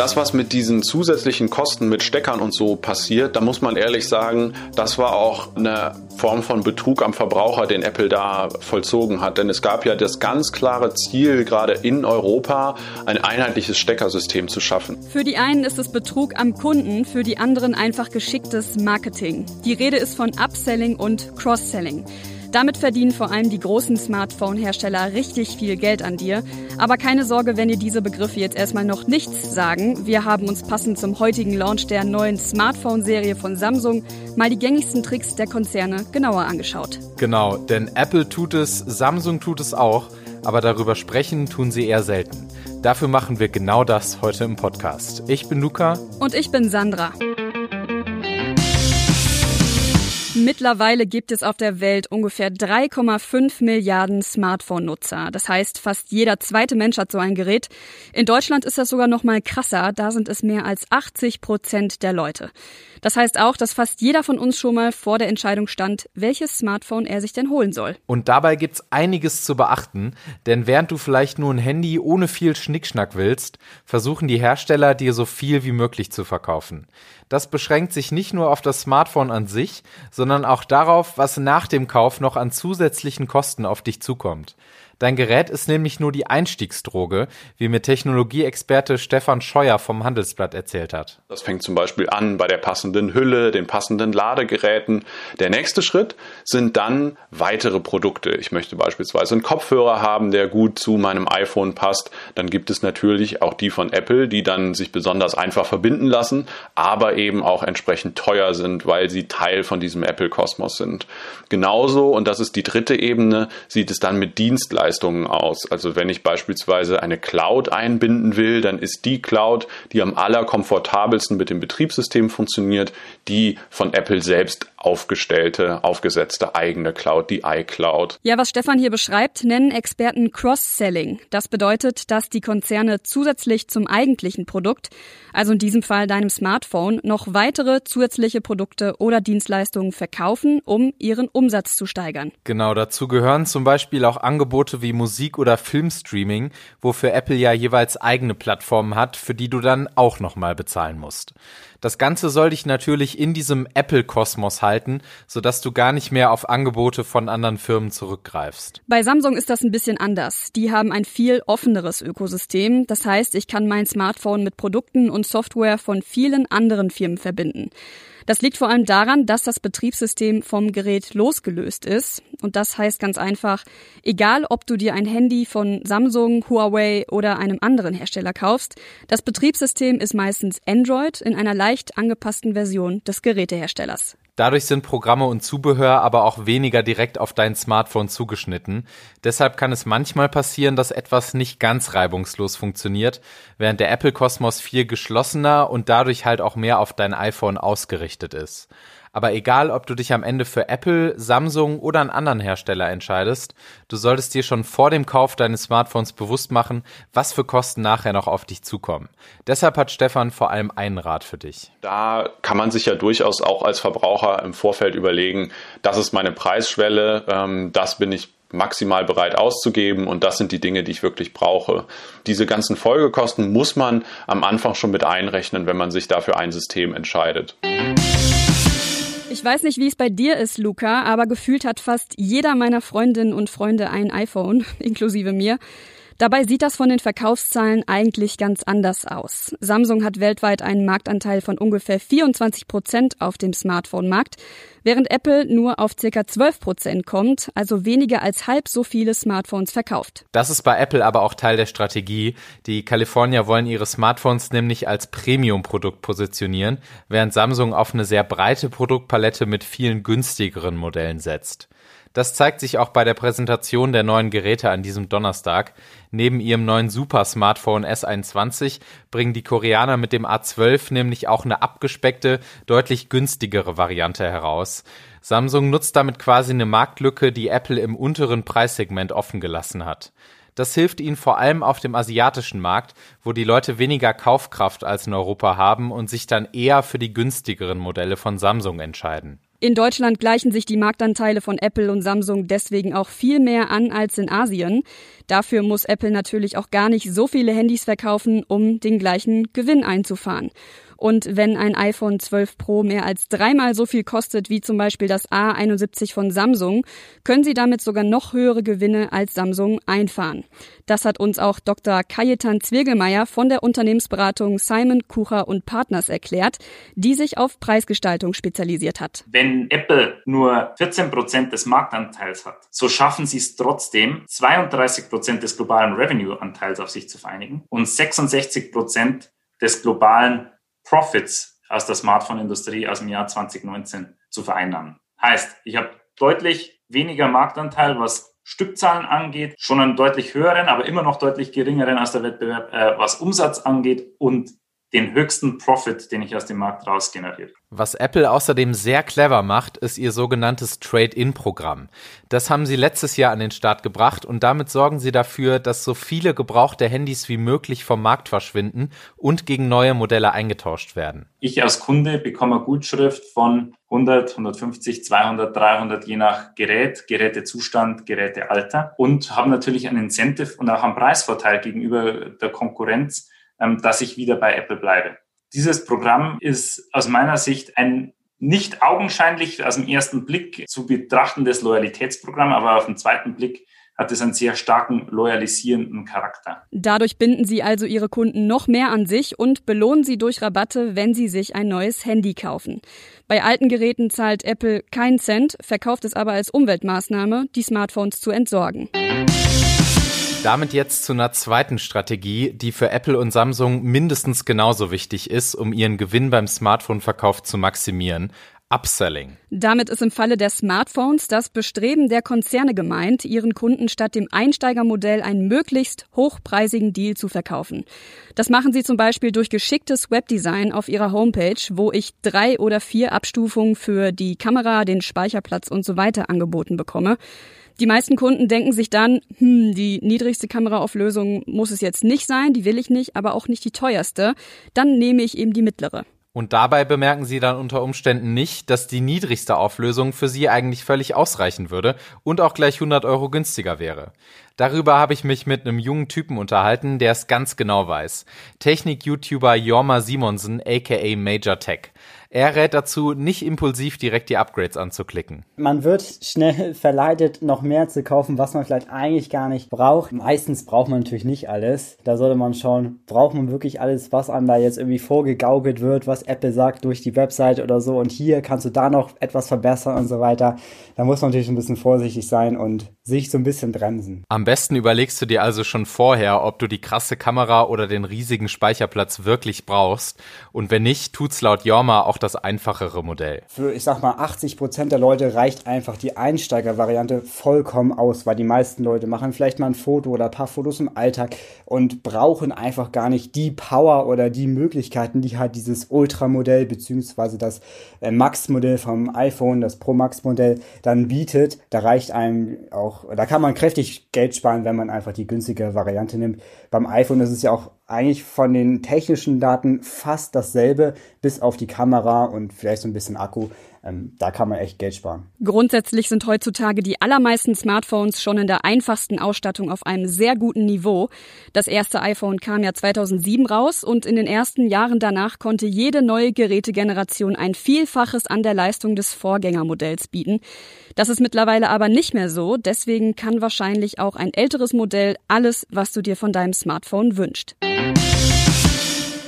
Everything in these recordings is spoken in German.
Das, was mit diesen zusätzlichen Kosten mit Steckern und so passiert, da muss man ehrlich sagen, das war auch eine Form von Betrug am Verbraucher, den Apple da vollzogen hat. Denn es gab ja das ganz klare Ziel, gerade in Europa ein einheitliches Steckersystem zu schaffen. Für die einen ist es Betrug am Kunden, für die anderen einfach geschicktes Marketing. Die Rede ist von Upselling und Cross-Selling. Damit verdienen vor allem die großen Smartphone-Hersteller richtig viel Geld an dir. Aber keine Sorge, wenn dir diese Begriffe jetzt erstmal noch nichts sagen. Wir haben uns passend zum heutigen Launch der neuen Smartphone-Serie von Samsung mal die gängigsten Tricks der Konzerne genauer angeschaut. Genau, denn Apple tut es, Samsung tut es auch, aber darüber sprechen tun sie eher selten. Dafür machen wir genau das heute im Podcast. Ich bin Luca. Und ich bin Sandra. Mittlerweile gibt es auf der Welt ungefähr 3,5 Milliarden Smartphone-Nutzer. Das heißt, fast jeder zweite Mensch hat so ein Gerät. In Deutschland ist das sogar noch mal krasser. Da sind es mehr als 80 Prozent der Leute. Das heißt auch, dass fast jeder von uns schon mal vor der Entscheidung stand, welches Smartphone er sich denn holen soll. Und dabei gibt's einiges zu beachten, denn während du vielleicht nur ein Handy ohne viel Schnickschnack willst, versuchen die Hersteller dir so viel wie möglich zu verkaufen. Das beschränkt sich nicht nur auf das Smartphone an sich, sondern auch darauf, was nach dem Kauf noch an zusätzlichen Kosten auf dich zukommt. Dein Gerät ist nämlich nur die Einstiegsdroge, wie mir Technologieexperte Stefan Scheuer vom Handelsblatt erzählt hat. Das fängt zum Beispiel an bei der passenden Hülle, den passenden Ladegeräten. Der nächste Schritt sind dann weitere Produkte. Ich möchte beispielsweise einen Kopfhörer haben, der gut zu meinem iPhone passt. Dann gibt es natürlich auch die von Apple, die dann sich besonders einfach verbinden lassen, aber eben auch entsprechend teuer sind, weil sie Teil von diesem Apple-Kosmos sind. Genauso, und das ist die dritte Ebene, sieht es dann mit Dienstleistungen Dienstleistungen aus. Also wenn ich beispielsweise eine Cloud einbinden will, dann ist die Cloud, die am allerkomfortabelsten mit dem Betriebssystem funktioniert, die von Apple selbst aufgestellte, aufgesetzte eigene Cloud, die iCloud. Ja, was Stefan hier beschreibt, nennen Experten Cross-Selling. Das bedeutet, dass die Konzerne zusätzlich zum eigentlichen Produkt, also in diesem Fall deinem Smartphone, noch weitere zusätzliche Produkte oder Dienstleistungen verkaufen, um ihren Umsatz zu steigern. Genau, dazu gehören zum Beispiel auch Angebote wie Musik- oder Filmstreaming, wofür Apple ja jeweils eigene Plattformen hat, für die du dann auch nochmal bezahlen musst. Das Ganze soll dich natürlich in diesem Apple-Kosmos halten, sodass du gar nicht mehr auf Angebote von anderen Firmen zurückgreifst. Bei Samsung ist das ein bisschen anders. Die haben ein viel offeneres Ökosystem. Das heißt, ich kann mein Smartphone mit Produkten und Software von vielen anderen Firmen verbinden. Das liegt vor allem daran, dass das Betriebssystem vom Gerät losgelöst ist. Und das heißt ganz einfach, egal ob du dir ein Handy von Samsung, Huawei oder einem anderen Hersteller kaufst, das Betriebssystem ist meistens Android in einer leicht angepassten Version des Geräteherstellers. Dadurch sind Programme und Zubehör aber auch weniger direkt auf dein Smartphone zugeschnitten. Deshalb kann es manchmal passieren, dass etwas nicht ganz reibungslos funktioniert, während der Apple-Kosmos viel geschlossener und dadurch halt auch mehr auf dein iPhone ausgerichtet ist. Aber egal, ob du dich am Ende für Apple, Samsung oder einen anderen Hersteller entscheidest, du solltest dir schon vor dem Kauf deines Smartphones bewusst machen, was für Kosten nachher noch auf dich zukommen. Deshalb hat Stefan vor allem einen Rat für dich. Da kann man sich ja durchaus auch als Verbraucher im Vorfeld überlegen, das ist meine Preisschwelle, ähm, das bin ich maximal bereit auszugeben und das sind die Dinge, die ich wirklich brauche. Diese ganzen Folgekosten muss man am Anfang schon mit einrechnen, wenn man sich dafür ein System entscheidet. Ich weiß nicht, wie es bei dir ist, Luca, aber gefühlt hat fast jeder meiner Freundinnen und Freunde ein iPhone, inklusive mir. Dabei sieht das von den Verkaufszahlen eigentlich ganz anders aus. Samsung hat weltweit einen Marktanteil von ungefähr 24 Prozent auf dem Smartphone-Markt, während Apple nur auf circa 12 Prozent kommt, also weniger als halb so viele Smartphones verkauft. Das ist bei Apple aber auch Teil der Strategie. Die Kalifornier wollen ihre Smartphones nämlich als Premium-Produkt positionieren, während Samsung auf eine sehr breite Produktpalette mit vielen günstigeren Modellen setzt. Das zeigt sich auch bei der Präsentation der neuen Geräte an diesem Donnerstag. Neben ihrem neuen Super-Smartphone S21 bringen die Koreaner mit dem A12 nämlich auch eine abgespeckte, deutlich günstigere Variante heraus. Samsung nutzt damit quasi eine Marktlücke, die Apple im unteren Preissegment offen gelassen hat. Das hilft ihnen vor allem auf dem asiatischen Markt, wo die Leute weniger Kaufkraft als in Europa haben und sich dann eher für die günstigeren Modelle von Samsung entscheiden. In Deutschland gleichen sich die Marktanteile von Apple und Samsung deswegen auch viel mehr an als in Asien. Dafür muss Apple natürlich auch gar nicht so viele Handys verkaufen, um den gleichen Gewinn einzufahren. Und wenn ein iPhone 12 Pro mehr als dreimal so viel kostet wie zum Beispiel das A71 von Samsung, können Sie damit sogar noch höhere Gewinne als Samsung einfahren. Das hat uns auch Dr. Kajetan Zwirgelmeier von der Unternehmensberatung Simon Kucher und Partners erklärt, die sich auf Preisgestaltung spezialisiert hat. Wenn Apple nur 14 Prozent des Marktanteils hat, so schaffen sie es trotzdem, 32 Prozent des globalen Revenue-Anteils auf sich zu vereinigen und 66 Prozent des globalen Profits aus der Smartphone-Industrie aus dem Jahr 2019 zu vereinnahmen. Heißt, ich habe deutlich weniger Marktanteil, was Stückzahlen angeht, schon einen deutlich höheren, aber immer noch deutlich geringeren als der Wettbewerb, äh, was Umsatz angeht und den höchsten Profit, den ich aus dem Markt raus generiere. Was Apple außerdem sehr clever macht, ist ihr sogenanntes Trade-in-Programm. Das haben sie letztes Jahr an den Start gebracht und damit sorgen sie dafür, dass so viele gebrauchte Handys wie möglich vom Markt verschwinden und gegen neue Modelle eingetauscht werden. Ich als Kunde bekomme eine Gutschrift von 100, 150, 200, 300 je nach Gerät, Gerätezustand, Gerätealter und habe natürlich einen Incentive und auch einen Preisvorteil gegenüber der Konkurrenz, dass ich wieder bei Apple bleibe. Dieses Programm ist aus meiner Sicht ein nicht augenscheinlich aus dem ersten Blick zu betrachtendes Loyalitätsprogramm, aber auf den zweiten Blick hat es einen sehr starken loyalisierenden Charakter. Dadurch binden Sie also Ihre Kunden noch mehr an sich und belohnen sie durch Rabatte, wenn sie sich ein neues Handy kaufen. Bei alten Geräten zahlt Apple keinen Cent, verkauft es aber als Umweltmaßnahme, die Smartphones zu entsorgen. Damit jetzt zu einer zweiten Strategie, die für Apple und Samsung mindestens genauso wichtig ist, um ihren Gewinn beim Smartphone-Verkauf zu maximieren. Upselling. Damit ist im Falle der Smartphones das Bestreben der Konzerne gemeint, ihren Kunden statt dem Einsteigermodell einen möglichst hochpreisigen Deal zu verkaufen. Das machen sie zum Beispiel durch geschicktes Webdesign auf ihrer Homepage, wo ich drei oder vier Abstufungen für die Kamera, den Speicherplatz und so weiter angeboten bekomme. Die meisten Kunden denken sich dann, hm, die niedrigste Kameraauflösung muss es jetzt nicht sein, die will ich nicht, aber auch nicht die teuerste. Dann nehme ich eben die mittlere. Und dabei bemerken Sie dann unter Umständen nicht, dass die niedrigste Auflösung für Sie eigentlich völlig ausreichen würde und auch gleich 100 Euro günstiger wäre. Darüber habe ich mich mit einem jungen Typen unterhalten, der es ganz genau weiß. Technik-YouTuber Jorma Simonsen, aka Major Tech. Er rät dazu, nicht impulsiv direkt die Upgrades anzuklicken. Man wird schnell verleitet, noch mehr zu kaufen, was man vielleicht eigentlich gar nicht braucht. Meistens braucht man natürlich nicht alles. Da sollte man schauen, braucht man wirklich alles, was einem da jetzt irgendwie vorgegaukelt wird, was Apple sagt durch die Website oder so. Und hier kannst du da noch etwas verbessern und so weiter. Da muss man natürlich ein bisschen vorsichtig sein und sich so ein bisschen bremsen. Am besten überlegst du dir also schon vorher, ob du die krasse Kamera oder den riesigen Speicherplatz wirklich brauchst. Und wenn nicht, tut's laut Jorma auch das einfachere Modell. Für, ich sag mal, 80 Prozent der Leute reicht einfach die Einsteigervariante vollkommen aus, weil die meisten Leute machen vielleicht mal ein Foto oder ein paar Fotos im Alltag und brauchen einfach gar nicht die Power oder die Möglichkeiten, die halt dieses Ultra-Modell beziehungsweise das äh, Max-Modell vom iPhone, das Pro Max-Modell dann bietet. Da reicht einem auch, da kann man kräftig Geld sparen, wenn man einfach die günstige Variante nimmt. Beim iPhone ist es ja auch eigentlich von den technischen Daten fast dasselbe, bis auf die Kamera und vielleicht so ein bisschen Akku. Ähm, da kann man echt Geld sparen. Grundsätzlich sind heutzutage die allermeisten Smartphones schon in der einfachsten Ausstattung auf einem sehr guten Niveau. Das erste iPhone kam ja 2007 raus und in den ersten Jahren danach konnte jede neue Gerätegeneration ein Vielfaches an der Leistung des Vorgängermodells bieten. Das ist mittlerweile aber nicht mehr so, deswegen kann wahrscheinlich auch ein älteres Modell alles, was du dir von deinem Smartphone wünscht.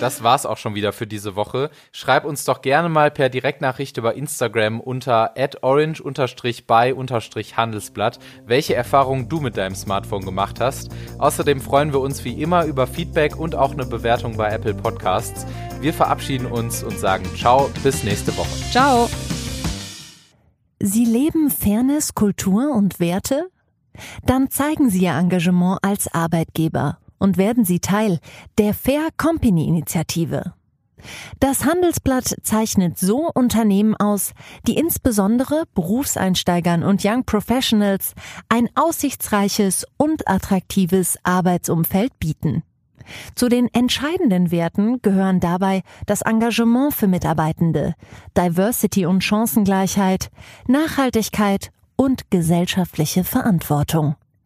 Das war's auch schon wieder für diese Woche. Schreib uns doch gerne mal per Direktnachricht über Instagram unter orange-by-handelsblatt, welche Erfahrungen du mit deinem Smartphone gemacht hast. Außerdem freuen wir uns wie immer über Feedback und auch eine Bewertung bei Apple Podcasts. Wir verabschieden uns und sagen Ciao, bis nächste Woche. Ciao. Sie leben Fairness, Kultur und Werte? Dann zeigen Sie Ihr Engagement als Arbeitgeber und werden Sie Teil der Fair Company Initiative. Das Handelsblatt zeichnet so Unternehmen aus, die insbesondere Berufseinsteigern und Young Professionals ein aussichtsreiches und attraktives Arbeitsumfeld bieten. Zu den entscheidenden Werten gehören dabei das Engagement für Mitarbeitende, Diversity und Chancengleichheit, Nachhaltigkeit und gesellschaftliche Verantwortung.